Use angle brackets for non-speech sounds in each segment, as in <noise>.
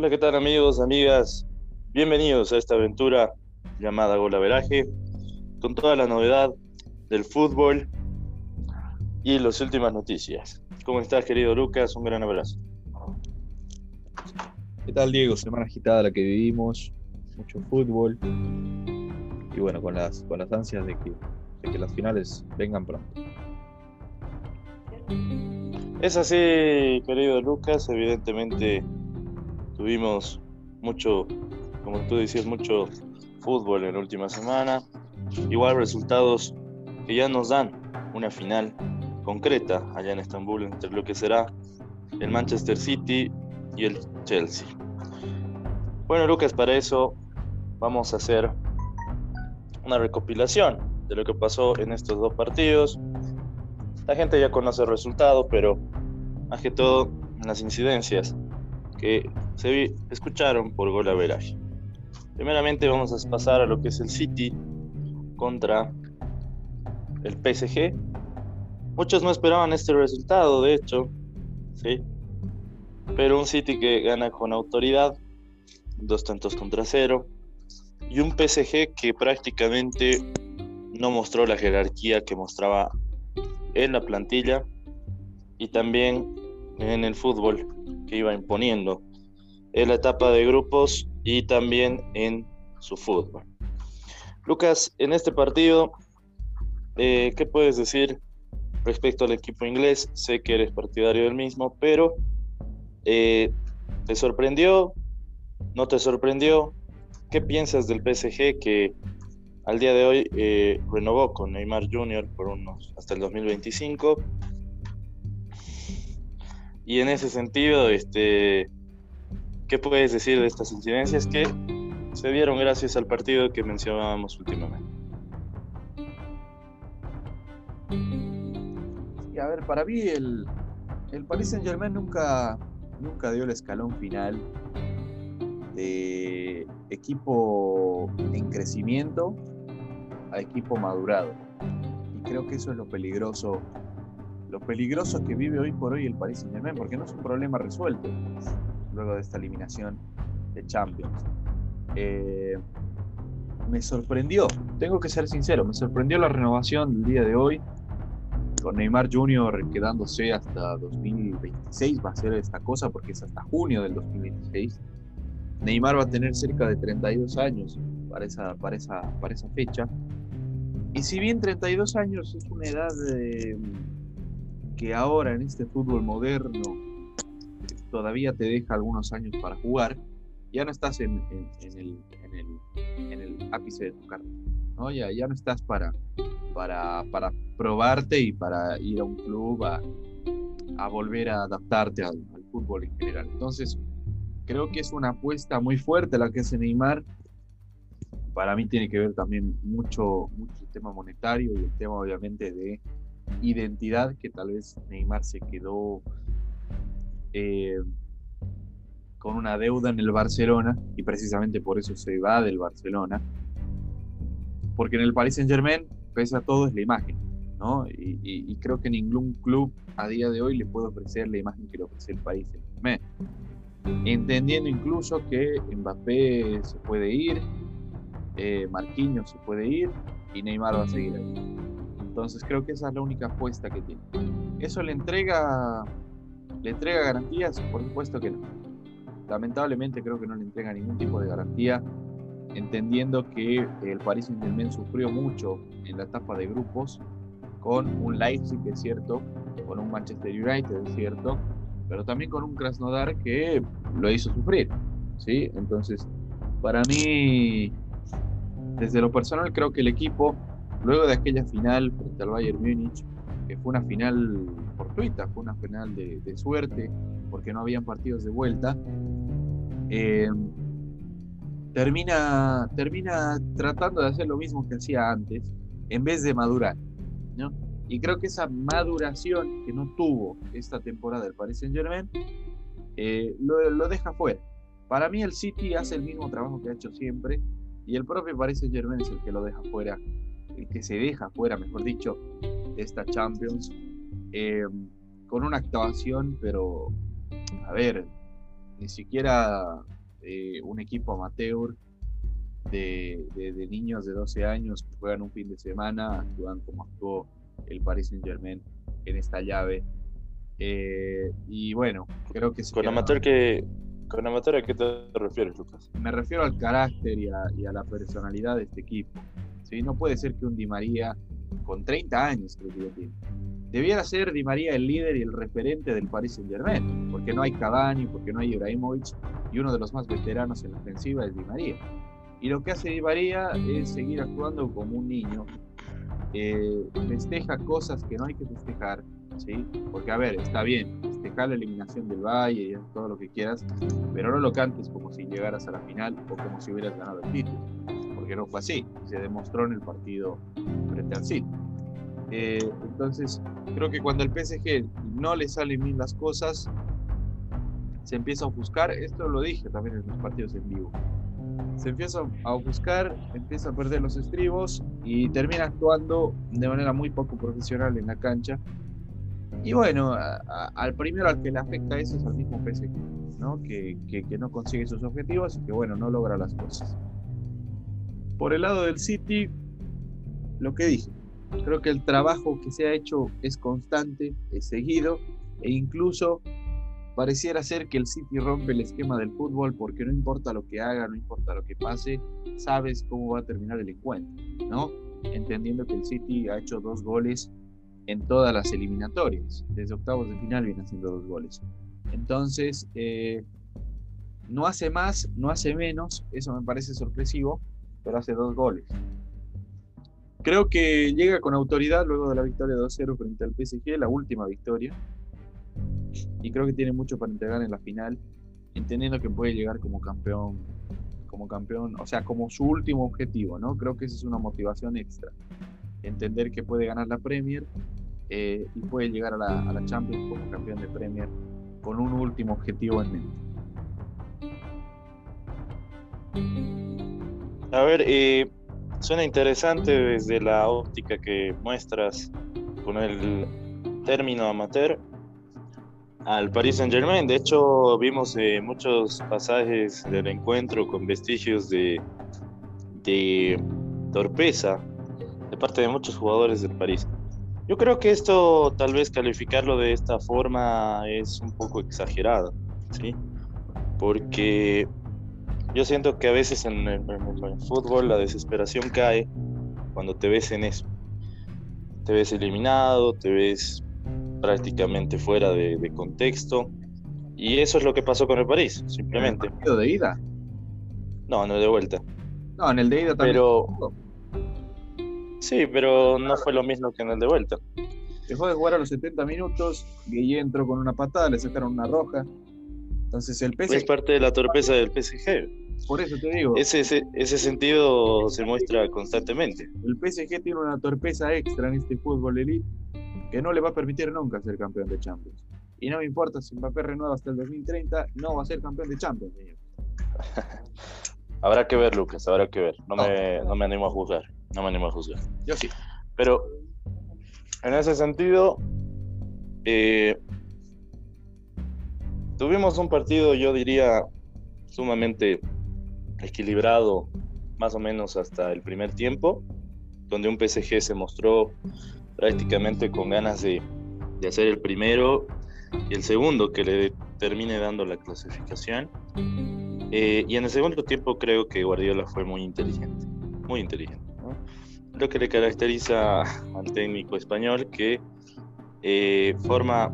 Hola, ¿qué tal amigos, amigas? Bienvenidos a esta aventura llamada Golaveraje, con toda la novedad del fútbol y las últimas noticias. ¿Cómo estás, querido Lucas? Un gran abrazo. ¿Qué tal, Diego? Semana agitada la que vivimos, mucho fútbol y bueno, con las, con las ansias de que, de que las finales vengan pronto. Es así, querido Lucas, evidentemente tuvimos mucho, como tú decías, mucho fútbol en la última semana. Igual resultados que ya nos dan una final concreta allá en Estambul entre lo que será el Manchester City y el Chelsea. Bueno, Lucas, para eso vamos a hacer una recopilación de lo que pasó en estos dos partidos. La gente ya conoce el resultado, pero más que todo las incidencias que se escucharon por gol a veraje. Primeramente vamos a pasar a lo que es el City contra el PSG. Muchos no esperaban este resultado, de hecho, ¿sí? Pero un City que gana con autoridad, dos tantos contra cero, y un PSG que prácticamente no mostró la jerarquía que mostraba en la plantilla y también en el fútbol que iba imponiendo en la etapa de grupos y también en su fútbol. Lucas, en este partido, eh, ¿qué puedes decir respecto al equipo inglés? Sé que eres partidario del mismo, pero eh, ¿te sorprendió? ¿No te sorprendió? ¿Qué piensas del PSG que al día de hoy eh, renovó con Neymar Jr. por unos hasta el 2025? Y en ese sentido, este, ¿qué puedes decir de estas incidencias que se dieron gracias al partido que mencionábamos últimamente? Y a ver, para mí el, el Paris Saint Germain nunca, nunca dio el escalón final de equipo en crecimiento a equipo madurado. Y creo que eso es lo peligroso lo peligroso que vive hoy por hoy el Paris Saint Germain, porque no es un problema resuelto luego de esta eliminación de Champions. Eh, me sorprendió, tengo que ser sincero, me sorprendió la renovación del día de hoy, con Neymar Jr. quedándose hasta 2026, va a ser esta cosa porque es hasta junio del 2026. Neymar va a tener cerca de 32 años para esa, para esa, para esa fecha. Y si bien 32 años es una edad de que ahora en este fútbol moderno todavía te deja algunos años para jugar, ya no estás en, el, ápice de tu carrera. ¿no? Ya, ya no estás para, para, para probarte y para ir a un club a, volver a adaptarte al, fútbol en general. Entonces, creo que es una apuesta muy fuerte la que hace Neymar. Para mí tiene que ver también mucho, mucho el tema monetario y el tema obviamente de identidad que tal vez Neymar se quedó eh, con una deuda en el Barcelona y precisamente por eso se va del Barcelona. Porque en el Paris Saint Germain, pese a todo, es la imagen. ¿no? Y, creo que ningún club a día de hoy le puede ofrecer la imagen que le ofrece el Paris Saint Germain. Entendiendo incluso que Mbappé se puede ir, eh, Marquinhos se puede ir y Neymar va a seguir ahí. Entonces creo que esa es la única apuesta que tiene. ¿Eso le entrega, le entrega garantías? Por supuesto que no. Lamentablemente creo que no le entrega ningún tipo de garantía, entendiendo que el Paris Saint-Germain sufrió mucho en la etapa de grupos con un Leipzig, es cierto, con un Manchester United, es cierto, pero también con un Krasnodar que lo hizo sufrir, ¿sí? Entonces, para mí, desde lo personal, creo que el equipo Luego de aquella final frente al Bayern Múnich, que fue una final fortuita, fue una final de, suerte, porque no habían partidos de vuelta, eh, termina, termina tratando de hacer lo mismo que hacía antes, en vez de madurar. ¿no? Y creo que esa maduración que no tuvo esta temporada del Paris Saint Germain, eh, lo, lo, deja fuera. Para mí el City hace el mismo trabajo que ha hecho siempre y el propio Paris Saint Germain es el que lo deja fuera que se deja fuera, mejor dicho, de esta Champions, eh, con una actuación, pero, a ver, ni siquiera eh, un equipo amateur de, de, niños de 12 años que juegan un fin de semana actúan como actuó el Paris Saint Germain en esta llave. Eh, y bueno, creo que... Con amateur que... ¿Con amateur a qué te refieres, Lucas? Me refiero al carácter y a, y a la personalidad de este equipo. ¿sí? No puede ser que un Di María, con 30 años creo que tiene, debiera ser Di María el líder y el referente del Paris Saint Germain, porque no hay Cavani, porque no hay Ibrahimovic, y uno de los más veteranos en la ofensiva es Di María. Y lo que hace Di María es seguir actuando como un niño, eh, festeja cosas que no hay que festejar, ¿sí? Porque, a ver, está bien, festejar la eliminación del Valle y todo lo que quieras, pero no lo cantes como si llegaras a la final o como si hubieras ganado el título, porque no fue así, se demostró en el partido frente al City. Eh, entonces, creo que cuando el PSG no le salen bien las cosas, se empieza a ofuscar. Esto lo dije también en los partidos en vivo. Se empieza a ofuscar, empieza a perder los estribos y termina actuando de manera muy poco profesional en la cancha. Y bueno, al primero al que le afecta eso es al mismo PSG, ¿no? Que, que, que no consigue sus objetivos y que bueno, no logra las cosas. Por el lado del City, lo que dije, Creo que el trabajo que se ha hecho es constante, es seguido e incluso pareciera ser que el City rompe el esquema del fútbol porque no importa lo que haga, no importa lo que pase, sabes cómo va a terminar el encuentro, ¿no? Entendiendo que el City ha hecho dos goles en todas las eliminatorias, desde octavos de final viene haciendo dos goles. Entonces, eh, no hace más, no hace menos, eso me parece sorpresivo, pero hace dos goles. Creo que llega con autoridad luego de la victoria 2-0 frente al PSG, la última victoria. Y creo que tiene mucho para entregar en la final, entendiendo que puede llegar como campeón, como campeón, o sea, como su último objetivo, ¿no? Creo que esa es una motivación extra. Entender que puede ganar la Premier eh, y puede llegar a la, a la Champions como campeón de Premier con un último objetivo en mente. A ver, eh, Suena interesante desde la óptica que muestras con el término amateur al Paris Saint Germain. De hecho, vimos eh, muchos pasajes del encuentro con vestigios de, de torpeza de parte de muchos jugadores del París. Yo creo que esto, tal vez calificarlo de esta forma, es un poco exagerado, ¿sí? Porque yo siento que a veces en el, fútbol la desesperación cae cuando te ves en eso. Te ves eliminado, te ves prácticamente fuera de, contexto. Y eso es lo que pasó con el París, simplemente. ¿En el partido de ida? No, no de vuelta. No, en el de ida también. Pero... Sí, pero no fue lo mismo que en el de vuelta. Dejó de jugar a los 70 minutos, Guille entró con una patada, le sacaron una roja. Entonces el PSG... Es parte de la torpeza del PSG. Por eso te digo. Ese, ese, sentido se muestra constantemente. El PSG tiene una torpeza extra en este fútbol elite que no le va a permitir nunca ser campeón de Champions. Y no me importa si Mbappé renueva hasta el 2030, no va a ser campeón de Champions, señor. <laughs> habrá que ver, Lucas, habrá que ver. No, me, no me animo a juzgar. No me animo a juzgar. Yo sí. Pero en ese sentido, eh, tuvimos un partido, yo diría, sumamente equilibrado, más o menos hasta el primer tiempo, donde un PSG se mostró prácticamente con ganas de, de hacer el primero y el segundo que le termine dando la clasificación. Eh, y en el segundo tiempo creo que Guardiola fue muy inteligente, muy inteligente. Lo que le caracteriza al técnico español que eh, forma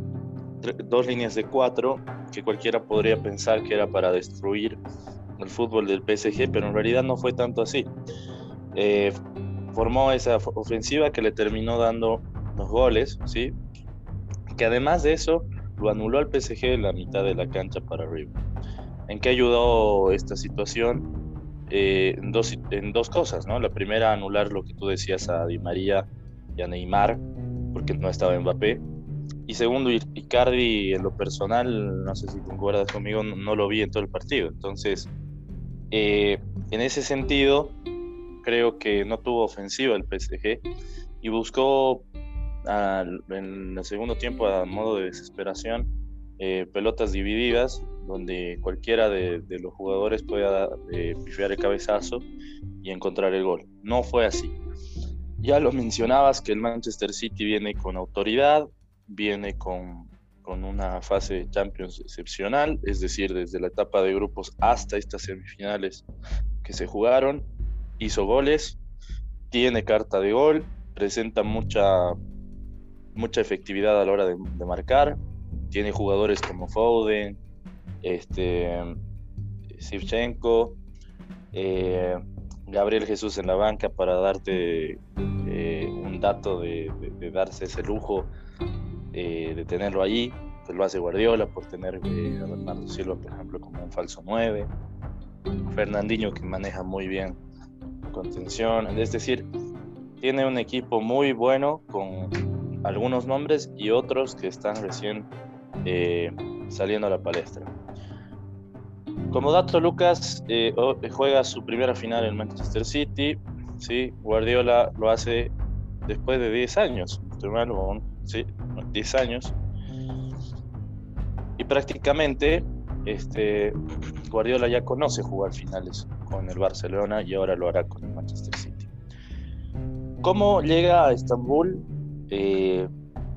dos líneas de cuatro que cualquiera podría pensar que era para destruir el fútbol del PSG, pero en realidad no fue tanto así. Eh, formó esa ofensiva que le terminó dando los goles, ¿sí? que además de eso lo anuló al PSG en la mitad de la cancha para arriba. ¿En qué ayudó esta situación? Eh, en, dos, cosas, ¿no? La primera, anular lo que tú decías a Di María y a Neymar, porque no estaba Mbappé. Y segundo, Icardi en lo personal, no sé si concuerdas conmigo, no, lo vi en todo el partido. Entonces, eh, en ese sentido, creo que no tuvo ofensiva el PSG y buscó en el segundo tiempo a modo de desesperación eh, pelotas divididas donde cualquiera de, los jugadores pueda eh, pifiar el cabezazo y encontrar el gol. No fue así. Ya lo mencionabas que el Manchester City viene con autoridad, viene con, con una fase de Champions excepcional, es decir, desde la etapa de grupos hasta estas semifinales que se jugaron, hizo goles, tiene carta de gol, presenta mucha, mucha efectividad a la hora de, marcar, tiene jugadores como Foden, este, Sivchenko, eh, Gabriel Jesús en la banca para darte eh, un dato de, darse ese lujo eh, de tenerlo ahí, que lo hace Guardiola por tener a Bernardo Silva, por ejemplo, como un falso 9, Fernandinho que maneja muy bien contención, es decir, tiene un equipo muy bueno con algunos nombres y otros que están recién eh, saliendo a la palestra. Como dato, Lucas eh, juega su primera final en Manchester City. ¿sí? Guardiola lo hace después de 10 años, ¿sí? 10 años. Y prácticamente este, Guardiola ya conoce jugar finales con el Barcelona y ahora lo hará con el Manchester City. ¿Cómo llega a Estambul? Eh,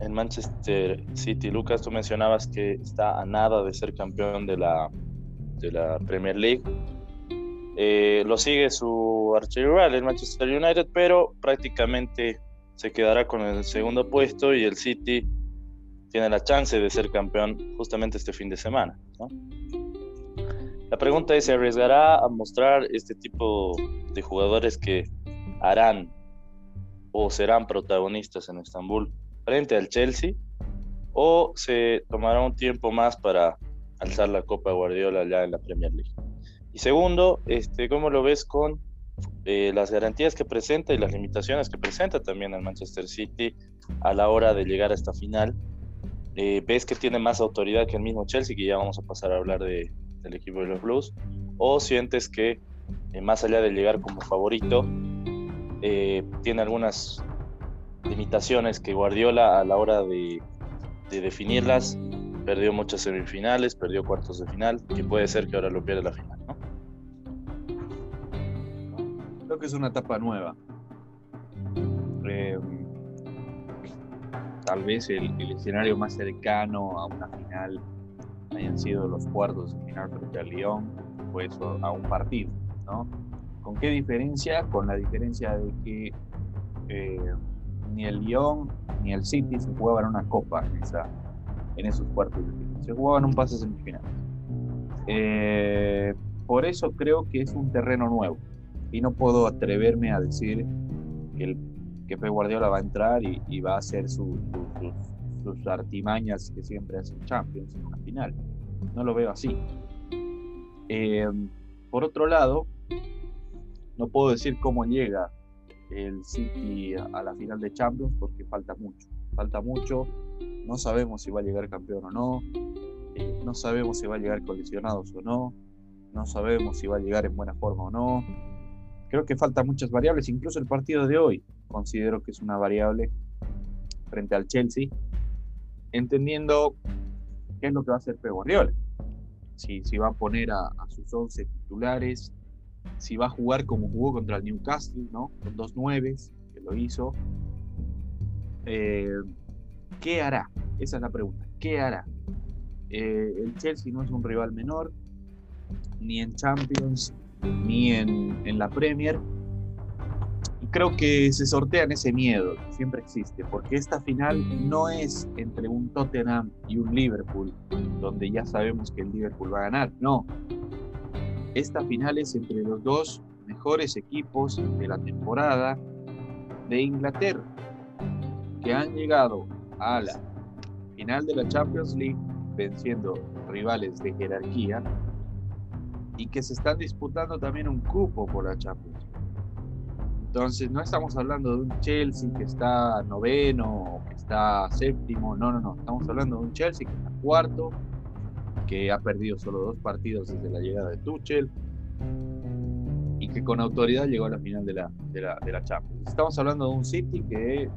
en Manchester City, Lucas, tú mencionabas que está a nada de ser campeón de la, de la Premier League. Eh, lo sigue su archirrival, el Manchester United, pero prácticamente se quedará con el segundo puesto y el City tiene la chance de ser campeón justamente este fin de semana. La pregunta es, ¿se arriesgará a mostrar este tipo de jugadores que harán o serán protagonistas en Estambul frente al Chelsea? ¿O se tomará un tiempo más para alzar la Copa Guardiola ya en la Premier League? Y segundo, este, ¿cómo lo ves con eh, las garantías que presenta y las limitaciones que presenta también el Manchester City a la hora de llegar a esta final? Eh, ¿Ves que tiene más autoridad que el mismo Chelsea, que ya vamos a pasar a hablar de, del equipo de los Blues, o sientes que eh, más allá de llegar como favorito, tiene algunas limitaciones que Guardiola a la hora de, definirlas perdió muchas semifinales, perdió cuartos de final, que puede ser que ahora lo pierda la final, ¿no? Creo que es una etapa nueva. Em, tal vez el, escenario más cercano a una final hayan sido los cuartos de final frente al Lyon, pues a un partido, ¿no? ¿Con qué diferencia? Con la diferencia de que eh, ni el Lyon ni el City se jugaban una copa en, esa, en esos cuartos de final, se jugaban un pase semifinal. Eh, por eso creo que es un terreno nuevo y no puedo atreverme a decir que, el, Pep Guardiola va a entrar y, va a hacer sus sus artimañas que siempre hacen Champions en una final. No lo veo así. Eh, por otro lado, no puedo decir cómo llega el City a la final de Champions porque falta mucho. Falta mucho. No sabemos si va a llegar campeón o no. Eh, no sabemos si va a llegar coleccionados o no. No sabemos si va a llegar en buena forma o no. Creo que faltan muchas variables. Incluso el partido de hoy considero que es una variable frente al Chelsea entendiendo qué es lo que va a hacer Pep Guardiola. Si, si va a poner a, sus 11 titulares, si va a jugar como jugó contra el Newcastle, ¿no? Con dos nueves, que lo hizo. Eh, ¿Qué hará? Esa es la pregunta. ¿Qué hará? Eh, el Chelsea no es un rival menor, ni en Champions, ni en, en la Premier creo que se sortean ese miedo que siempre existe, porque esta final no es entre un Tottenham y un Liverpool, donde ya sabemos que el Liverpool va a ganar, no. Esta final es entre los dos mejores equipos de la temporada de Inglaterra, que han llegado a la final de la Champions League venciendo rivales de jerarquía y que se están disputando también un cupo por la Champions entonces, no estamos hablando de un Chelsea que está noveno o que está séptimo, no, no, no. Estamos hablando de un Chelsea que está cuarto, que ha perdido solo dos partidos desde la llegada de Tuchel y que con autoridad llegó a la final de la, de la, de la Champions. Estamos hablando de un City que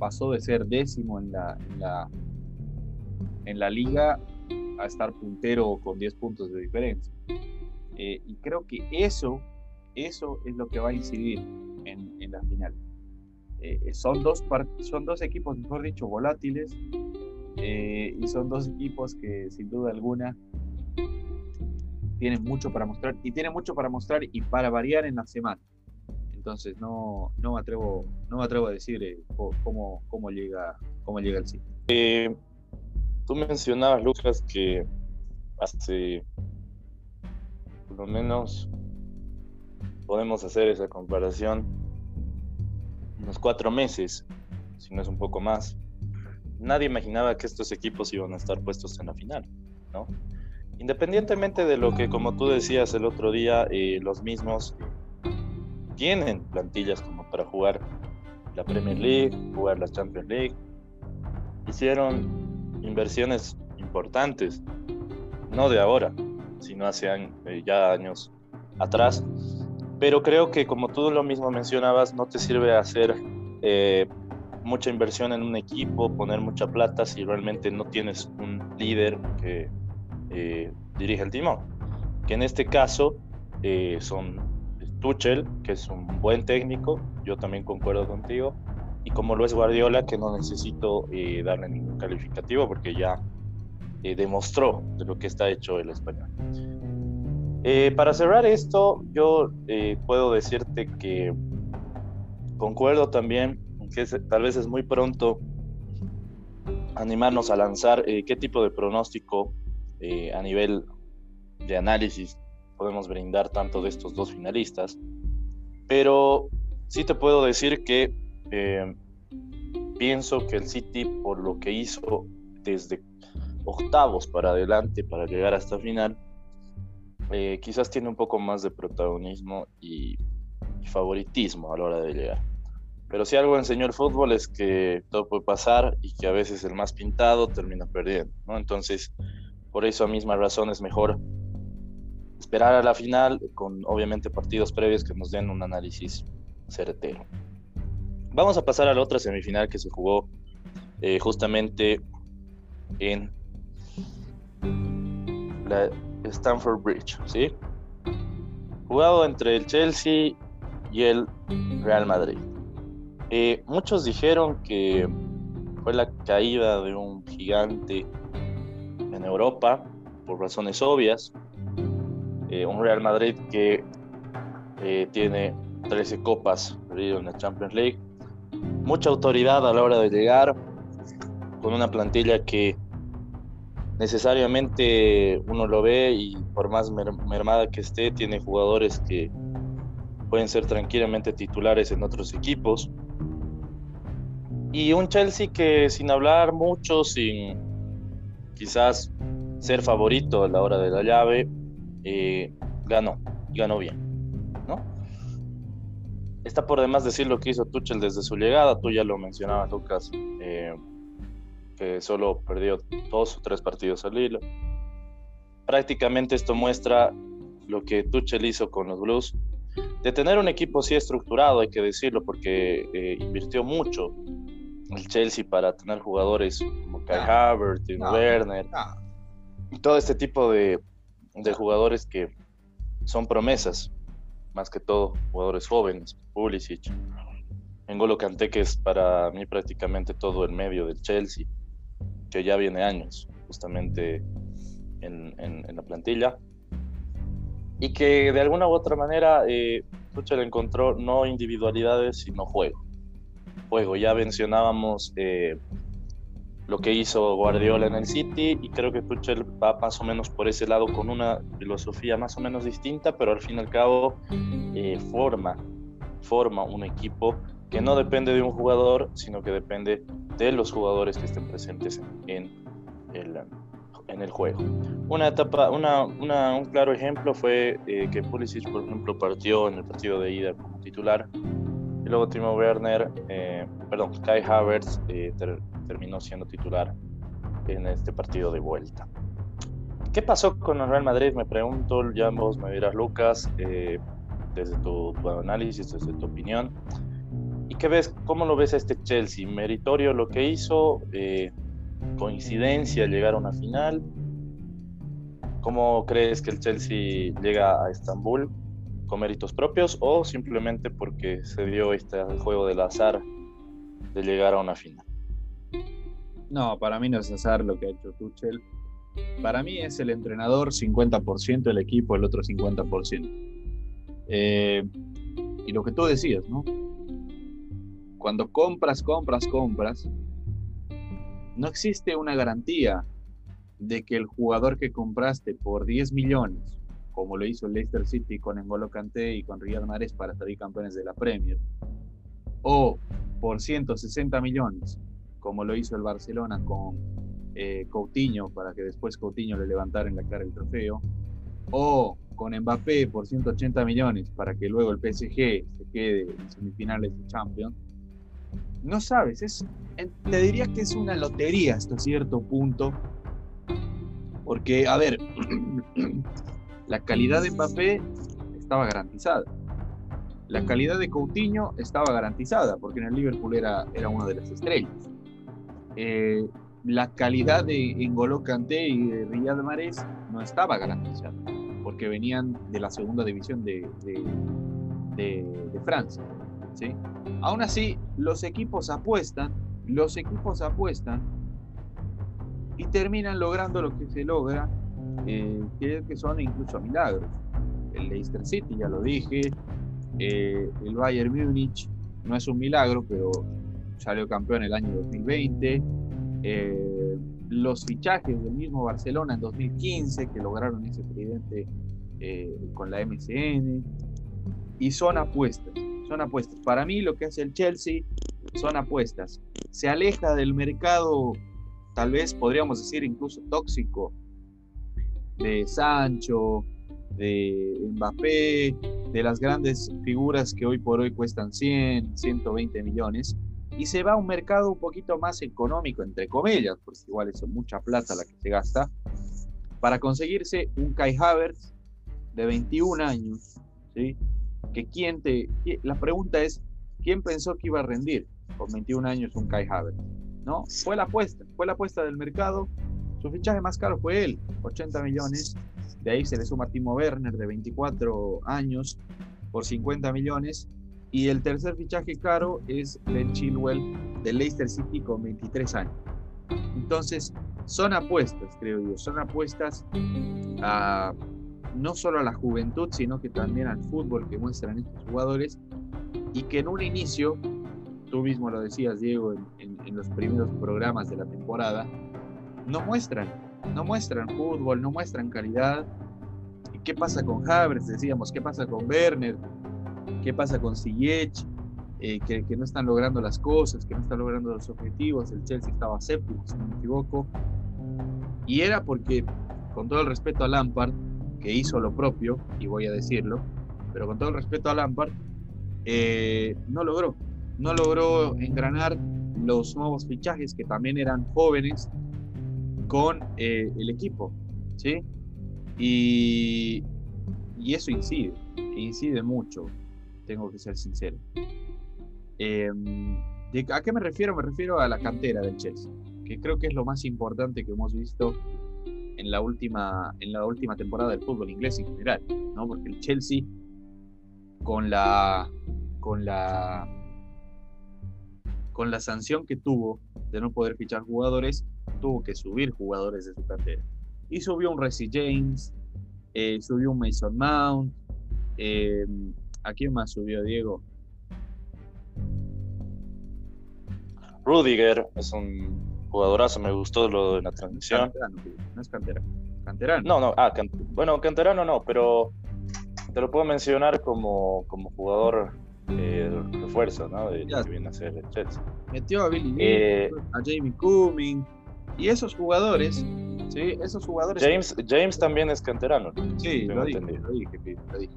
pasó de ser décimo en la, en la, en la liga a estar puntero con 10 puntos de diferencia. Eh, y creo que eso, eso es lo que va a incidir en, en la final. Eh, son, dos son dos equipos, mejor dicho, volátiles eh, y son dos equipos que sin duda alguna tienen mucho para mostrar y tienen mucho para mostrar y para variar en la semana. Entonces no, no, me, atrevo, no me atrevo a decir eh, cómo, cómo, llega, cómo llega el sitio. tú mencionabas, Lucas, que hace lo menos podemos hacer esa comparación unos cuatro meses, si no es un poco más, nadie imaginaba que estos equipos iban a estar puestos en la final, ¿no? Independientemente de lo que, como tú decías el otro día, eh, los mismos tienen plantillas como para jugar la Premier League, jugar la Champions League, hicieron inversiones importantes, no de ahora, sino hace eh, ya años atrás, pero creo que como tú lo mismo mencionabas, no te sirve hacer eh, mucha inversión en un equipo, poner mucha plata si realmente no tienes un líder que eh, dirige el timón. Que en este caso eh, son Tuchel, que es un buen técnico, yo también concuerdo contigo, y como lo es Guardiola, que no necesito darle ningún calificativo porque ya demostró de lo que está hecho el español. Eh, para cerrar esto, yo eh, puedo decirte que concuerdo también que tal vez es muy pronto animarnos a lanzar eh, qué tipo de pronóstico a nivel de análisis podemos brindar tanto de estos dos finalistas, pero sí te puedo decir que pienso que el City, por lo que hizo desde octavos para adelante para llegar hasta final, eh, quizás tiene un poco más de protagonismo y, favoritismo a la hora de llegar. Pero si algo enseñó el fútbol es que todo puede pasar y que a veces el más pintado termina perdiendo, ¿no? Entonces, por eso a misma razón es mejor esperar a la final con obviamente partidos previos que nos den un análisis certero. Vamos a pasar a la otra semifinal que se jugó eh, justamente en la Stanford Bridge, ¿sí? Jugado entre el Chelsea y el Real Madrid. Eh, muchos dijeron que fue la caída de un gigante en Europa, por razones obvias. Eh, un Real Madrid que eh, tiene 13 copas en la Champions League. Mucha autoridad a la hora de llegar, con una plantilla que necesariamente uno lo ve y por más mermada que esté, tiene jugadores que pueden ser tranquilamente titulares en otros equipos. Y un Chelsea que sin hablar mucho, sin quizás ser favorito a la hora de la llave, eh, ganó, ganó bien, ¿no? Está por demás decir lo que hizo Tuchel desde su llegada, tú ya lo mencionabas, Lucas. Eh, que solo perdió dos o tres partidos al hilo. Prácticamente esto muestra lo que Tuchel hizo con los Blues. De tener un equipo así estructurado, hay que decirlo, porque eh, invirtió mucho el Chelsea para tener jugadores como Kai Havertz, Werner, y todo este tipo de, de jugadores que son promesas, más que todo jugadores jóvenes, Pulisic, N'Golo Kanté, que es para mí prácticamente todo el medio del Chelsea que ya viene años justamente en, en, la plantilla y que de alguna u otra manera eh, encontró no individualidades sino juego. Juego, ya mencionábamos eh, lo que hizo Guardiola en el City y creo que Tuchel va más o menos por ese lado con una filosofía más o menos distinta, pero al fin y al cabo eh, forma, forma un equipo que no depende de un jugador, sino que depende de los jugadores que estén presentes en el, en el juego. Una etapa, una, una, un claro ejemplo fue eh, que Pulisic, por ejemplo, partió en el partido de ida como titular, y luego Timo Werner, eh, perdón, Kai Havertz eh, terminó siendo titular en este partido de vuelta. ¿Qué pasó con el Real Madrid? Me pregunto, ya vos me dirás, Lucas, desde tu, tu análisis, desde tu opinión. ¿Y qué ves? ¿Cómo lo ves a este Chelsea? ¿Meritorio lo que hizo? Eh, ¿Coincidencia llegar a una final? ¿Cómo crees que el Chelsea llega a Estambul? ¿Con méritos propios o simplemente porque se dio este juego del azar de llegar a una final? No, para mí no es azar lo que ha hecho Tuchel. Para mí es el entrenador 50%, el equipo el otro 50%. Eh, y lo que tú decías, ¿no? Cuando compras, compras, compras, no existe una garantía de que el jugador que compraste por 10 millones, como lo hizo el Leicester City con N'Golo Kanté y con Riyad Mahrez para salir campeones de la Premier, o por 160 millones, como lo hizo el Barcelona con eh, Coutinho para que después Coutinho le levantara en la cara el trofeo, o con Mbappé por 180 millones para que luego el PSG se quede en semifinales de Champions, no sabes, es, te diría que es una lotería hasta cierto punto, porque, a ver, <clears throat> la calidad de Mbappé estaba garantizada. La calidad de Coutinho estaba garantizada, porque en el Liverpool era, era una de las estrellas. Eh, la calidad de N'Golo Kanté y de Riyad Mahrez no estaba garantizada, porque venían de la segunda división de, de, Francia. ¿Sí? Aún así, los equipos apuestan, los equipos apuestan y terminan logrando lo que se logra, eh, que son incluso milagros. El Leicester City, ya lo dije, eh, el Bayern Múnich, no es un milagro, pero salió campeón el año 2020. Eh, los fichajes del mismo Barcelona en 2015 que lograron ese tridente eh, con la MCN y son apuestas, son apuestas. Para mí lo que hace el Chelsea son apuestas. Se aleja del mercado, tal vez podríamos decir incluso tóxico, de Sancho, de Mbappé, de las grandes figuras que hoy por hoy cuestan 100, 120 millones y se va a un mercado un poquito más económico, entre comillas, porque igual es mucha plata la que se gasta, para conseguirse un Kai Havertz de 21 años, ¿sí? Que quién te... La pregunta es, ¿quién pensó que iba a rendir con 21 años un Kai Havertz? ¿No? Fue la apuesta, fue la apuesta del mercado. Su fichaje más caro fue él, 80 millones. De ahí se le suma Timo Werner de 24 años por 50 millones y el tercer fichaje caro es Ben Chilwell de Leicester City con 23 años. Entonces, son apuestas, creo yo, son apuestas a, no solo a la juventud, sino que también al fútbol que muestran estos jugadores y que en un inicio, tú mismo lo decías, Diego, en, los primeros programas de la temporada, no muestran, no muestran fútbol, no muestran calidad. ¿Y qué pasa con Havertz? Decíamos, ¿qué pasa con Werner? qué pasa con Ziyech, eh, que, no están logrando las cosas, que no están logrando los objetivos. El Chelsea estaba séptimo, si no me equivoco. Y era porque, con todo el respeto a Lampard, que hizo lo propio, y voy a decirlo, pero con todo el respeto a Lampard, eh, no logró. No logró engranar los nuevos fichajes que también eran jóvenes con eh, el equipo. ¿sí? Y, y eso incide, incide mucho tengo que ser sincero. Em, ¿A qué me refiero? Me refiero a la cantera del Chelsea, que creo que es lo más importante que hemos visto en la última, en la última temporada del fútbol inglés en general, ¿no? Porque el Chelsea, con la, con la, con la sanción que tuvo de no poder fichar jugadores, tuvo que subir jugadores de su cantera. Y subió un Resi James, eh, subió un Mason Mount, eh, ¿A quién más subió Diego? Rudiger es un jugadorazo, me gustó lo de la transmisión. no es canterano. ¿Canterano? No, no, ah, bueno, canterano no, pero te lo puedo mencionar como, como jugador eh, refuerzo, ¿no? De que viene a ser el Chelsea. Metió a Billy eh, a Jamie Cumming y esos jugadores, ¿sí? Esos jugadores. James, James también es canterano. Sí, lo dije, lo dije, lo dije.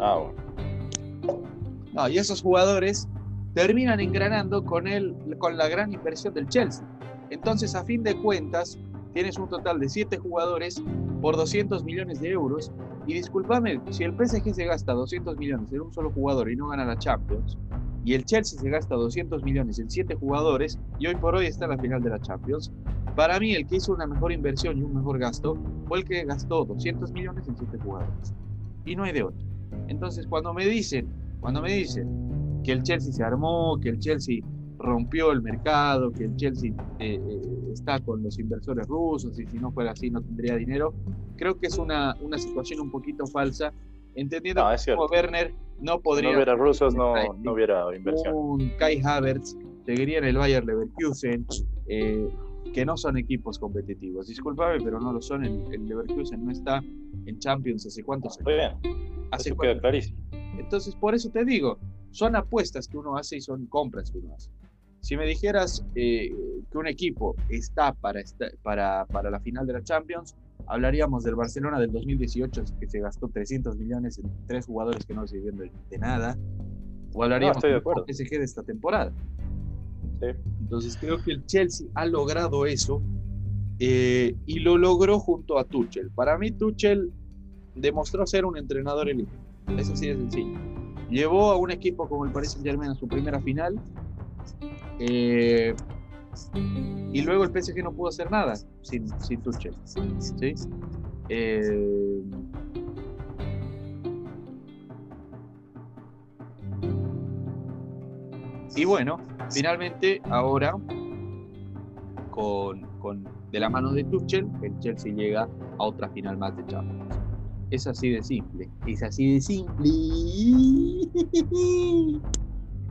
Ah, bueno. No, y esos jugadores terminan engranando con, el, con la gran inversión del Chelsea. Entonces, a fin de cuentas, tienes un total de 7 jugadores por 200 millones de euros. Y discúlpame, si el PSG se gasta 200 millones en un solo jugador y no gana la Champions, Y el Chelsea se gasta 200 millones en 7 jugadores y hoy por hoy está en la final de la Champions. Para mí, el que hizo una mejor inversión y un mejor gasto fue el que gastó 200 millones en 7 jugadores. Y no hay de otro. Entonces, cuando me dicen, cuando me dicen que el Chelsea se armó, que el Chelsea rompió el mercado, que el Chelsea eh, eh, está con los inversores rusos y si no fuera así no tendría dinero, creo que es una, una situación un poquito falsa, entendiendo que Werner no podría... No hubiera rusos, no, no hubiera inversión. Un Kai Havertz seguiría en el Bayern Leverkusen, eh, que no son equipos competitivos. Disculpame, pero no lo son. El, Leverkusen no está en Champions hace cuántos años. Muy bien. Hace eso queda clarísimo. Entonces, por eso te digo, son apuestas que uno hace y son compras que uno hace. Si me dijeras eh, que un equipo está para, para, para la final de la Champions, hablaríamos del Barcelona del 2018, que se gastó 300 millones en tres jugadores que no sirvieron de, de nada. O hablaríamos del PSG de esta temporada. Entonces creo que el Chelsea ha logrado eso eh, y lo logró junto a Tuchel. Para mí Tuchel demostró ser un entrenador elite. Eso sí es sencillo. Llevó a un equipo como el Paris Saint Germain a su primera final eh, y luego el PSG no pudo hacer nada sin, sin Tuchel. ¿sí? Eh, y bueno, finalmente ahora con, con, de la mano de Tuchel, el Chelsea llega a otra final más de Champions. Es así de simple. Es así de simple. <laughs>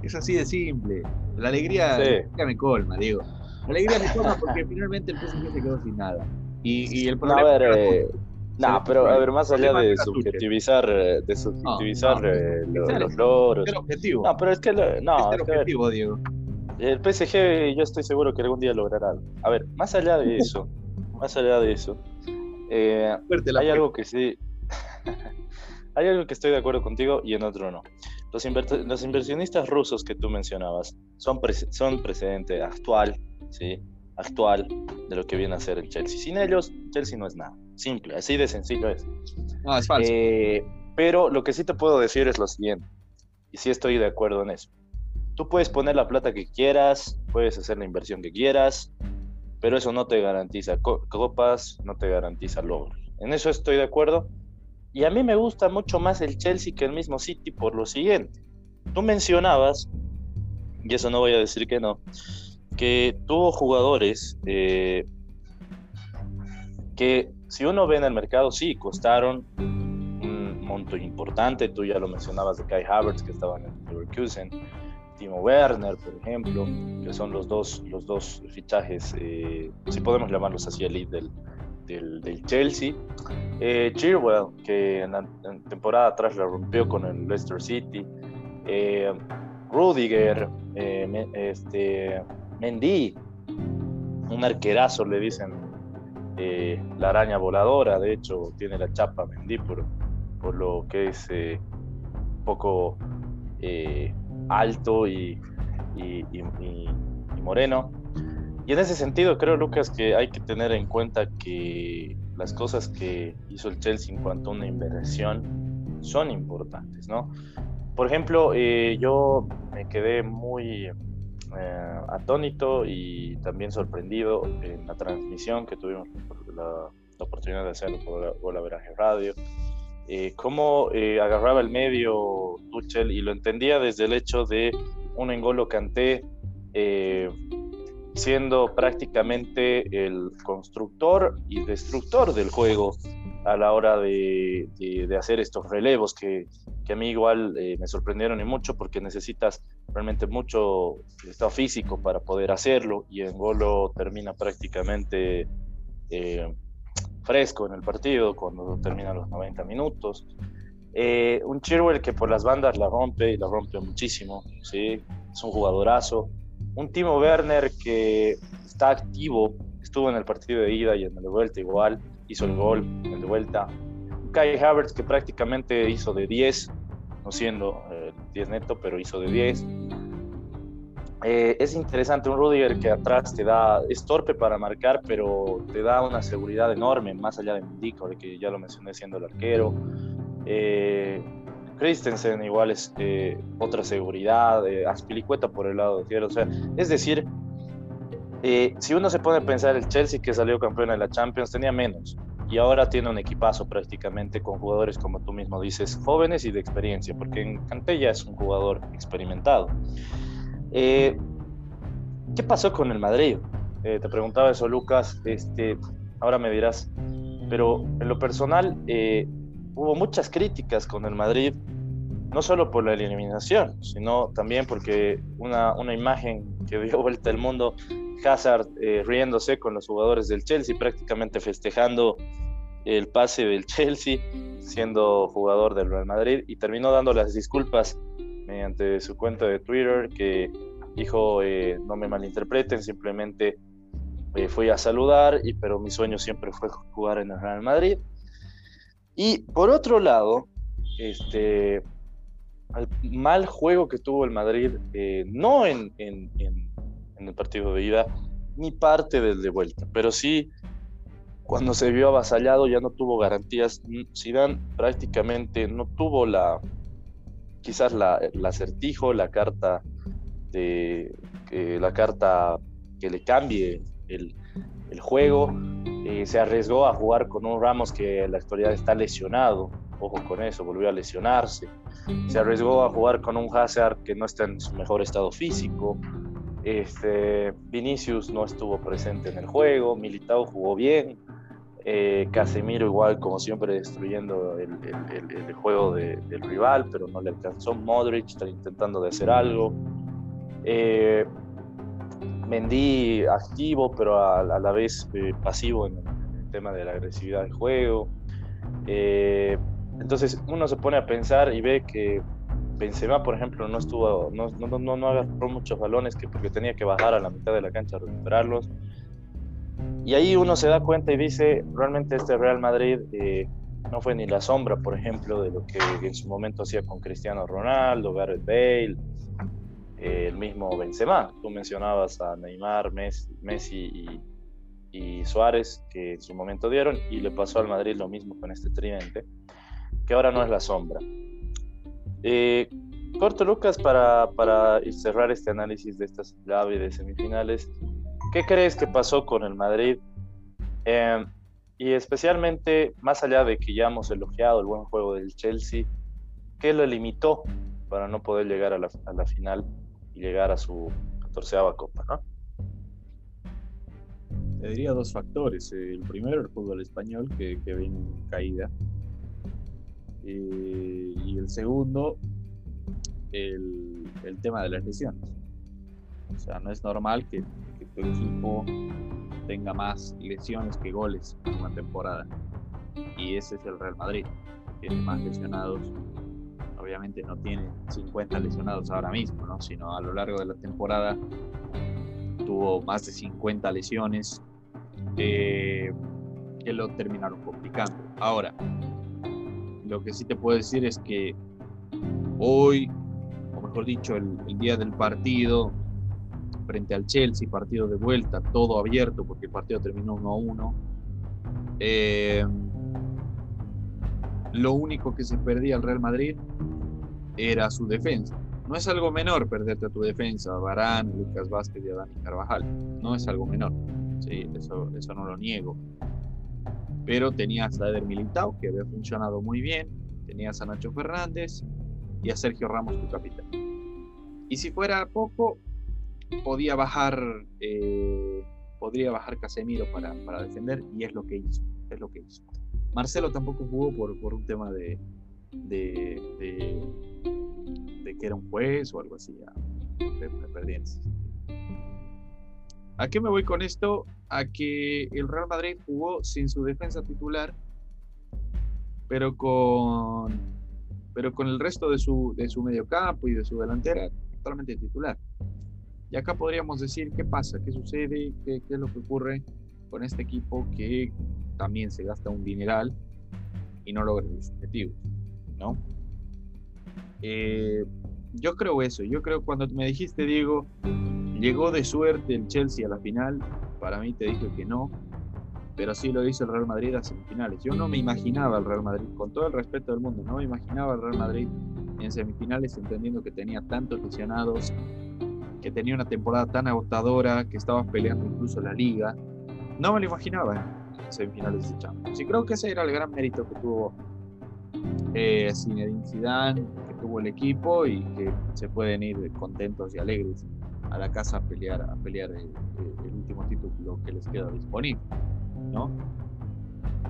Es así de simple. La alegría, me colma, digo. La alegría me colma porque finalmente el PSG se quedó sin nada. Y, el problema. No, a ver, eh, no, pero a ver, más allá de subjetivizar, eh, de subjetivizar eh, los, logros. objetivo. No, pero es que. no, es el objetivo, Diego. El PSG, yo estoy seguro que algún día logrará. A ver, más allá de eso, <laughs> más allá de eso, hay algo que sí. <laughs> hay algo que estoy de acuerdo contigo y en otro no. Los, los inversionistas rusos que tú mencionabas son, son precedente actual, ¿sí? actual de lo que viene a ser el Chelsea. Sin ellos, Chelsea no es nada. Simple, así de sencillo es. No, es falso. Eh, pero lo que sí te puedo decir es lo siguiente, y sí estoy de acuerdo en eso. Tú puedes poner la plata que quieras, puedes hacer la inversión que quieras, pero eso no te garantiza copas, no te garantiza logros. En eso estoy de acuerdo, y a mí me gusta mucho más el Chelsea que el mismo City por lo siguiente. Tú mencionabas, y eso no voy a decir que no, que tuvo jugadores eh, que si uno ve en el mercado, sí, costaron un monto importante. Tú ya lo mencionabas de Kai Havertz, que estaba en el Leverkusen. Timo Werner, por ejemplo, que son los dos, los dos fichajes, eh, si podemos llamarlos así, elite del, del, Chelsea. Eh, que en la temporada atrás la rompió con el Leicester City. Eh, Rudiger, eh, este, Mendy, un arquerazo le dicen eh, la araña voladora, de hecho tiene la chapa Mendy por, por lo que es un poco alto y, y moreno. Y en ese sentido creo, Lucas, que hay que tener en cuenta que las cosas que hizo el Chelsea en cuanto a una inversión son importantes, ¿no? Por ejemplo, eh, yo me quedé muy eh, atónito y también sorprendido en la transmisión que tuvimos la, oportunidad de hacerlo por la, Veraje Radio, eh, cómo agarraba el medio Tuchel y lo entendía desde el hecho de un engolo canté siendo prácticamente el constructor y destructor del juego a la hora de, hacer estos relevos que, a mí igual eh, me sorprendieron y mucho porque necesitas realmente mucho estado físico para poder hacerlo y en Golo termina prácticamente eh, fresco en el partido cuando terminan los 90 minutos. Eh, un Chirwell que por las bandas la rompe y la rompe muchísimo, ¿sí? es un jugadorazo un Timo Werner que está activo, estuvo en el partido de ida y en el de vuelta igual, hizo el gol en el de vuelta. Kai Havertz que prácticamente hizo de 10, no siendo 10 eh, neto, pero hizo de 10. Eh, es interesante un Rudiger que atrás te da, es torpe para marcar, pero te da una seguridad enorme, más allá de Mendico, que ya lo mencioné siendo el arquero. Eh, Christensen igual es eh, otra seguridad, eh, Aspilicueta por el lado de izquierdo. O sea, es decir, eh, si uno se pone a pensar, el Chelsea que salió campeón de la Champions tenía menos y ahora tiene un equipazo prácticamente con jugadores, como tú mismo dices, jóvenes y de experiencia, porque en Cantella es un jugador experimentado. Eh, ¿Qué pasó con el Madrid? te preguntaba eso, Lucas. Este, ahora me dirás, pero en lo personal hubo muchas críticas con el Madrid no solo por la eliminación, sino también porque una, una imagen que dio <laughs> vuelta al mundo, Hazard eh, riéndose con los jugadores del Chelsea, prácticamente festejando el pase del <laughs> Chelsea, siendo jugador del Real Madrid, y terminó dando las disculpas mediante su cuenta de Twitter, que dijo, eh, no me malinterpreten, simplemente eh, fui a saludar, y, pero mi sueño siempre fue jugar en el Real Madrid. Y por otro lado, este, al mal juego que tuvo el Madrid, eh, no en, en, el partido de ida, ni parte del de vuelta, pero sí cuando se vio avasallado ya no tuvo garantías. Zidane prácticamente no tuvo la, quizás la, el acertijo, la carta de la carta que le cambie el, el juego. Eh, se arriesgó a jugar con un Ramos que en la actualidad está lesionado. Ojo con eso, volvió a lesionarse se arriesgó a jugar con un Hazard que no está en su mejor estado físico. Este, Vinicius no estuvo presente en el juego, Militao jugó bien, eh, Casemiro igual como siempre destruyendo el, juego del rival, pero no le alcanzó. Modric está intentando de hacer algo. Eh, Mendy activo, pero a, la vez eh, pasivo en, el tema de la agresividad del juego. Eh, entonces uno se pone a pensar y ve que Benzema, por ejemplo, no estuvo, no, no, no, no agarró muchos balones que porque tenía que bajar a la mitad de la cancha a recuperarlos. Y ahí uno se da cuenta y dice, realmente este Real Madrid eh, no fue ni la sombra, por ejemplo, de lo que en su momento hacía con Cristiano Ronaldo, Gareth Bale, el mismo Benzema. Tú mencionabas a Neymar, Messi, y, Suárez, que en su momento dieron, y le pasó al Madrid lo mismo con este tridente que ahora no es la sombra. Eh, corto, Lucas, para, para, cerrar este análisis de estas llaves de semifinales, ¿qué crees que pasó con el Madrid? Em, y especialmente, más allá de que ya hemos elogiado el buen juego del Chelsea, ¿qué lo limitó para no poder llegar a la, a la final y llegar a su catorceava copa? ¿no? Te diría dos factores. El primero, el fútbol español, que, que caída eh, y el segundo, el, el, tema de las lesiones. O sea, no es normal que, que, tu equipo tenga más lesiones que goles en una temporada. Y ese es el Real Madrid. Tiene más lesionados. Obviamente no tiene 50 lesionados ahora mismo, ¿no? sino a lo largo de la temporada tuvo más de 50 lesiones eh, que lo terminaron complicando. Ahora, lo que sí te puedo decir es que hoy, o mejor dicho, el, día del partido, frente al Chelsea, partido de vuelta, todo abierto porque el partido terminó 1 a 1. Eh, lo único que se perdía al Real Madrid era su defensa. No es algo menor perderte a tu defensa, Barán, Lucas Vázquez y Dani Carvajal. No es algo menor. Sí, eso, eso no lo niego pero tenías a Eder Militao, que había funcionado muy bien, tenías a Nacho Fernández y a Sergio Ramos, tu capitán. Y si fuera poco, podía bajar, eh, podría bajar Casemiro para, para, defender, y es lo que hizo, es lo que hizo. Marcelo tampoco jugó por, por un tema de, de, de, que era un juez o algo así, me, me perdí en ¿A qué me voy con esto? A que el Real Madrid jugó sin su defensa titular, pero con, pero con el resto de su, de su mediocampo y de su delantera totalmente titular. Y acá podríamos decir qué pasa, qué sucede, qué, qué es lo que ocurre con este equipo que también se gasta un dineral y no logra los objetivos, ¿no? Eh, yo creo eso, yo creo cuando me dijiste, Diego, Llegó de suerte el Chelsea a la final, para mí te dije que no, pero sí lo hizo el Real Madrid a semifinales. Yo no me imaginaba el Real Madrid, con todo el respeto del mundo, no me imaginaba el Real Madrid en semifinales entendiendo que tenía tantos lesionados, que tenía una temporada tan agotadora, que estaba peleando incluso la liga. No me lo imaginaba en semifinales de Champions. Y creo que ese era el gran mérito que tuvo eh, Zinedine Zidane, que tuvo el equipo y que se pueden ir contentos y alegres a la casa a pelear, a pelear el, el último título que les queda disponible, ¿no?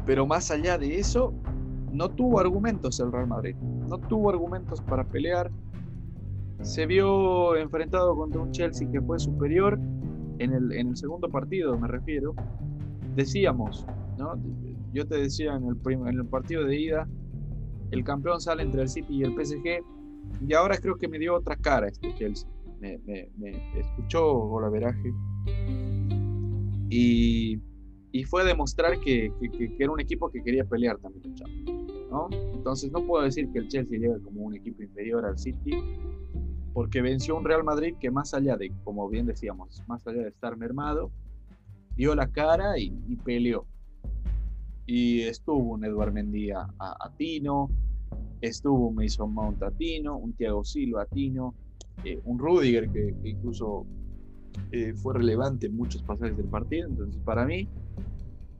Pero más allá de eso, no tuvo argumentos el Real Madrid. No tuvo argumentos para pelear. Se vio enfrentado contra un Chelsea que fue superior en el, en el segundo partido, me refiero. Decíamos, ¿no? yo te decía en el, en el partido de ida, el campeón sale entre el City y el PSG, y ahora creo que me dio otra cara este Chelsea. Me, me, escuchó golaveraje y, y fue demostrar que, que, que, era un equipo que quería pelear también. ¿no? Entonces no puedo decir que el Chelsea llega como un equipo inferior al City, porque venció un Real Madrid que más allá de, como bien decíamos, más allá de estar mermado, dio la cara y, y peleó. Y estuvo un Eduard Mendy a, a, Tino, estuvo un Mason Mount a Tino, un Thiago Silva a Tino, eh, un Rudiger que, que incluso eh, fue relevante en muchos pasajes del partido. Entonces, para mí,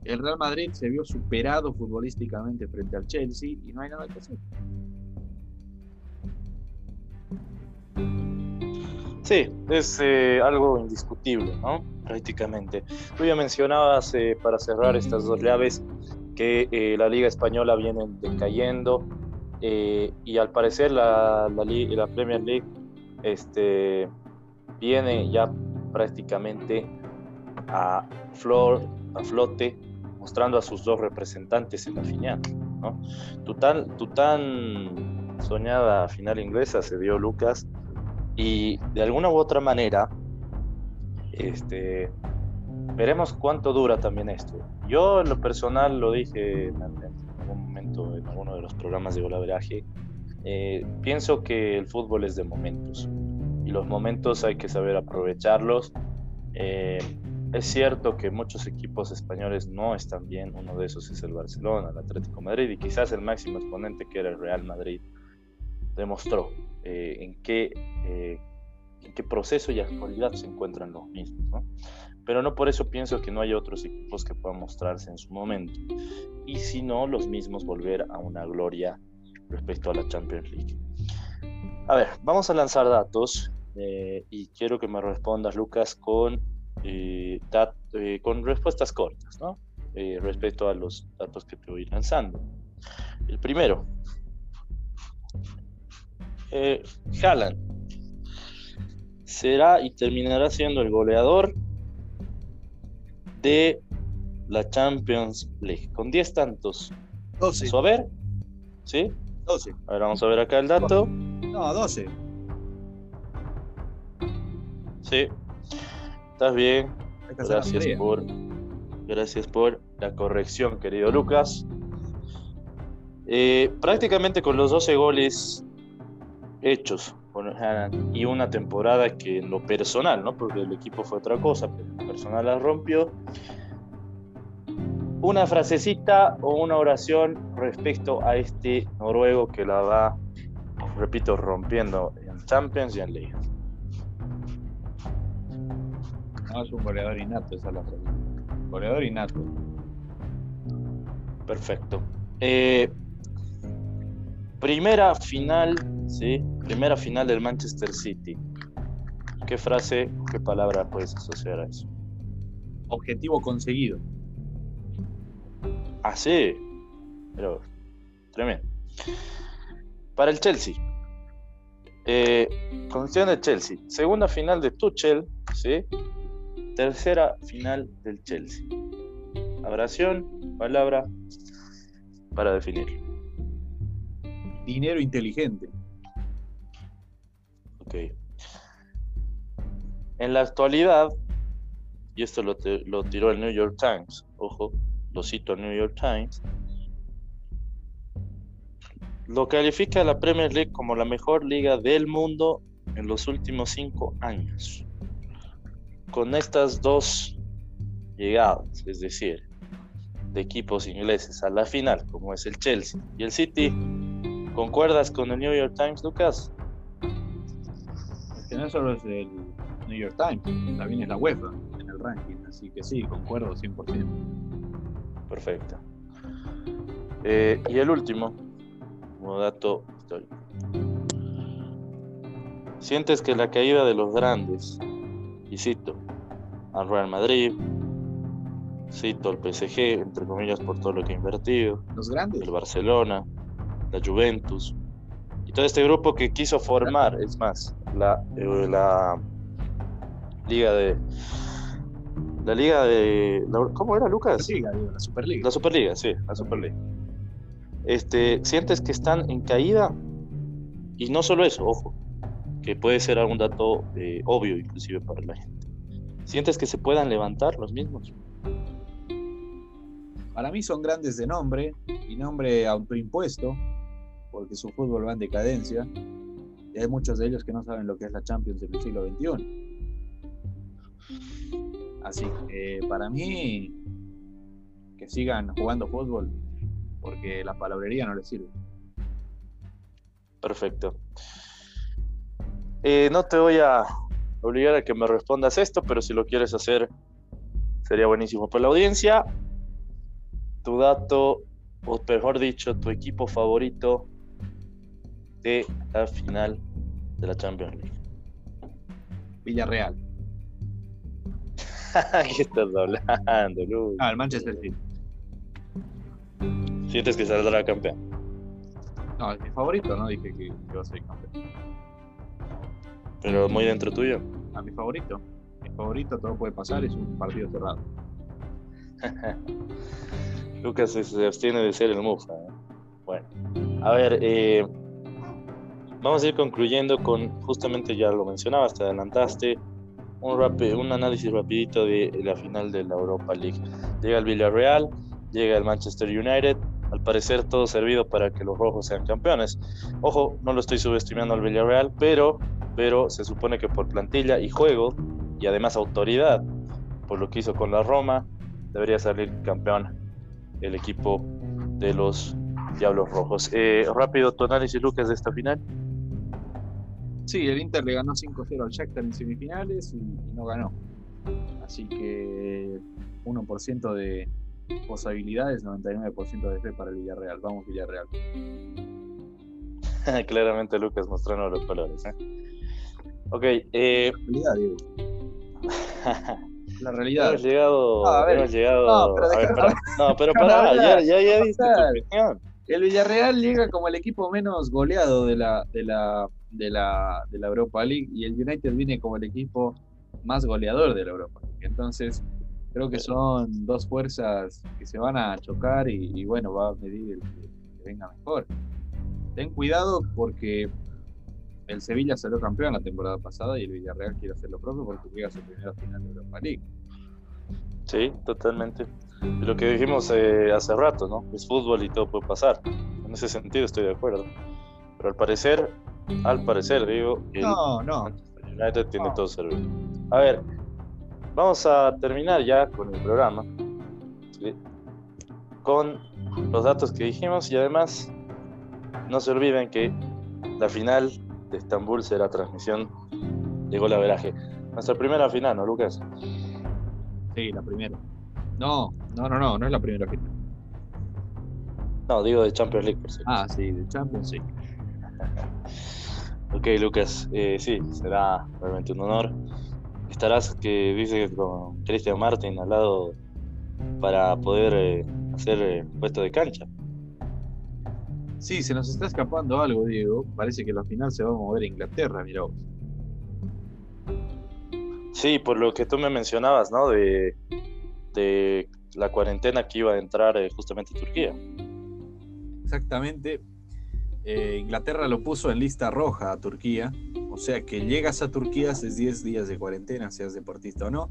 el Real Madrid se vio superado futbolísticamente frente al Chelsea y no hay nada que hacer. Sí, es eh, algo indiscutible, ¿no? Prácticamente. Tú ya mencionabas, eh, para cerrar estas dos llaves, que eh, la Liga Española viene decayendo y al parecer la, la, la, Premier League este, viene ya prácticamente a, flor, a flote mostrando a sus dos representantes en la final. ¿no? Tu, tan, tu tan soñada final inglesa se dio Lucas y de alguna u otra manera este, veremos cuánto dura también esto. Yo en lo personal lo dije en algún momento en alguno de los programas de golaveraje, eh, pienso que el fútbol es de momentos y los momentos hay que saber aprovecharlos. Eh, es cierto que muchos equipos españoles no están bien, uno de esos es el Barcelona, el Atlético Madrid y quizás el máximo exponente que era el Real Madrid demostró eh, en, qué, eh, en qué proceso y actualidad se encuentran los mismos. ¿no? Pero no por eso pienso que no hay otros equipos que puedan mostrarse en su momento. Y si no, los mismos volver a una gloria respecto a la Champions League. A ver, vamos a lanzar datos eh, y quiero que me respondas, Lucas, con eh, eh, con respuestas cortas, ¿no? Eh, respecto a los datos que te voy lanzando. El primero, eh, Haaland será y terminará siendo el goleador de la Champions League con 10 tantos. 12. ¿Vamos a ver? ¿Sí? 12. A ver, vamos a ver acá el dato. No, 12. Sí, Estás bien. Gracias por, gracias por la corrección, querido Lucas. Eh, prácticamente con los 12 goles hechos y una temporada que en lo personal, ¿no? porque el equipo fue otra cosa, pero en lo personal la rompió. Una frasecita o una oración respecto a este noruego que la va, repito, rompiendo en Champions y en Liga. es un goleador innato, esa es la Goleador innato. Perfecto. Eh, primera final, ¿sí? Primera final del Manchester City. ¿Qué frase, qué palabra puedes asociar a eso? Objetivo conseguido. Ah, sí. Pero, tremendo. Para el Chelsea. Eh, condición de Chelsea. Segunda final de Tuchel, ¿sí? Tercera final del Chelsea. Abración, palabra para definir. Dinero inteligente. Ok. En la actualidad, y esto lo, tiró el New York Times, ojo, lo cito el New York Times, lo califica la Premier League como la mejor liga del mundo en los últimos cinco años con estas dos llegadas, es decir, de equipos ingleses a la final, como es el Chelsea y el City, ¿Concuerdas con el New York Times, Lucas? No solo es el New York Times, también es la UEFA en el ranking, así que sí, concuerdo 100%. Perfecto. Eh, y el último, como dato histórico. Sientes que la caída de los grandes, y cito, al Real Madrid, cito al PSG, entre comillas, por todo lo que ha invertido, Los grandes. el Barcelona, la Juventus, y todo este grupo que quiso formar, es más, la, eh, la liga de... La liga de... la- ¿Cómo era, Lucas? Digo, la Superliga. La Superliga, sí, la Superliga. Este, ¿Sientes que están en caída? Y no solo eso, ojo, que puede ser algún dato eh, obvio inclusive para la gente. ¿Sientes que se puedan levantar los mismos? Para mí son grandes de nombre y nombre autoimpuesto, porque su fútbol va en decadencia. Y hay muchos de ellos que no saben lo que es la Champions en el siglo XXI. Así que para mí, que sigan jugando fútbol, porque la palabrería no les sirve. Perfecto. Eh, no te voy a obligar a que me respondas esto, pero si lo quieres hacer, sería buenísimo para la audiencia. Tu dato, o mejor dicho, tu equipo favorito de la final de la Champions League. Villarreal. <laughs> ¿Qué estás hablando, Lu? Ah, el Manchester City. Sientes que saldrá campeón. No, es mi favorito, no dije que, va a ser campeón. Pero muy dentro tuyo. A mi favorito. Mi favorito, todo puede pasar, es un partido cerrado. <laughs> Lucas se- se abstiene de ser el Mufa. ¿eh? Bueno, a ver, eh, vamos a ir concluyendo con, justamente ya lo mencionabas, te adelantaste, un, rapi- un análisis rapidito de la final de la Europa League. Llega el Villarreal, llega el Manchester United, al parecer todo servido para que los rojos sean campeones. Ojo, no lo estoy subestimando al Villarreal, pero, pero se supone que por plantilla y juego, y además autoridad, por lo que hizo con la Roma, debería salir campeón el equipo de los Diablos Rojos. Eh, rápido tu análisis, Lucas, de esta final. Sí, el Inter le ganó 5-0 al Shakhtar en semifinales y, y no ganó. Así que 1% de posibilidades, 99% de fe para el Villarreal. Vamos, Villarreal. <laughs> Claramente Lucas mostrando los colores. ¿eh? Ok, eh, La realidad, Diego. La realidad. hemos llegado. No, a ver. hemos llegado No, pero a ver, deja- <laughs> pará. No, pero déjame pará, ya, ya, ya diste tu opinión. El Villarreal llega como el equipo menos goleado de la, de la, de la, de la Europa League y el United viene como el equipo más goleador de la Europa League. Entonces, creo que son dos fuerzas que se van a chocar y, y bueno, va a medir el que, venga mejor. Ten cuidado porque el Sevilla salió campeón la temporada pasada y el Villarreal quiere hacer lo propio porque llega a su primera final de Europa League. Sí, totalmente. Lo que dijimos eh, hace rato, ¿no? Es fútbol y todo puede pasar. En ese sentido estoy de acuerdo. Pero al parecer, al parecer, digo, No, no. United tiene No. todo servido. A ver, vamos a terminar ya con el programa. ¿sí? Con los datos que dijimos y además no se olviden que la final de Estambul será transmisión de gol averaje. Nuestra primera final, ¿no, Lucas? Sí, la primera. No, no, no, no, no es la primera final. No, digo de Champions League, por cierto. Ah, sí, de Champions, sí. Ok, Lucas, eh, sí, será realmente un honor. Estarás, que dice, con Cristian Martin al lado para poder eh, hacer eh, puesto de cancha. Sí, se nos está escapando algo, Diego. Parece que la final se va a mover a Inglaterra, mira vos. Sí, por lo que tú me mencionabas, ¿no? De, de la cuarentena que iba a entrar justamente Turquía. Exactamente. Eh, Inglaterra lo puso en lista roja a Turquía. O sea que llegas a Turquía, haces 10 días de cuarentena, seas deportista o no.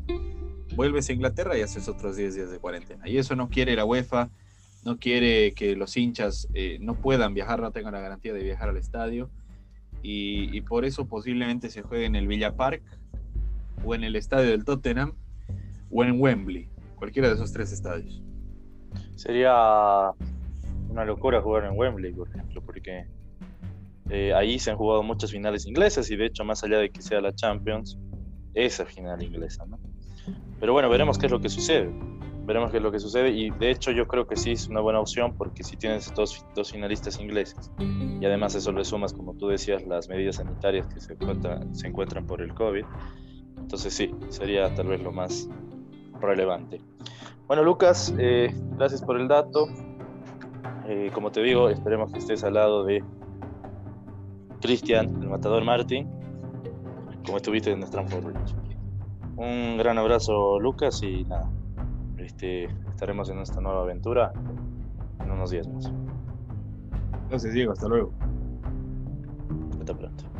Vuelves a Inglaterra y haces otros 10 días de cuarentena. Y eso no quiere la UEFA, no quiere que los hinchas eh, no puedan viajar, no tengan la garantía de viajar al estadio. Y, y por eso posiblemente se juegue en el Villa Park, o en el estadio del Tottenham, o en Wembley. Cualquiera de esos tres estadios. Sería una locura jugar en Wembley, por ejemplo, porque Eh, ahí se han jugado muchas finales inglesas y de hecho más allá de que sea la Champions, esa final inglesa, ¿no? Pero bueno, veremos qué es lo que sucede. Veremos qué es lo que sucede y de hecho yo creo que sí es una buena opción porque si tienes dos, dos finalistas ingleses y además eso le sumas, como tú decías, las medidas sanitarias que se encuentran, se encuentran por el COVID, entonces sí, sería tal vez lo más relevante. Bueno, Lucas, eh, gracias por el dato. Eh, como te digo, esperemos que estés al lado de Cristian, el matador Martín, como estuviste en Stanford Bridge. Un gran abrazo, Lucas, y nada, este, estaremos en esta nueva aventura en unos días más. Gracias, Diego, hasta luego. Hasta pronto.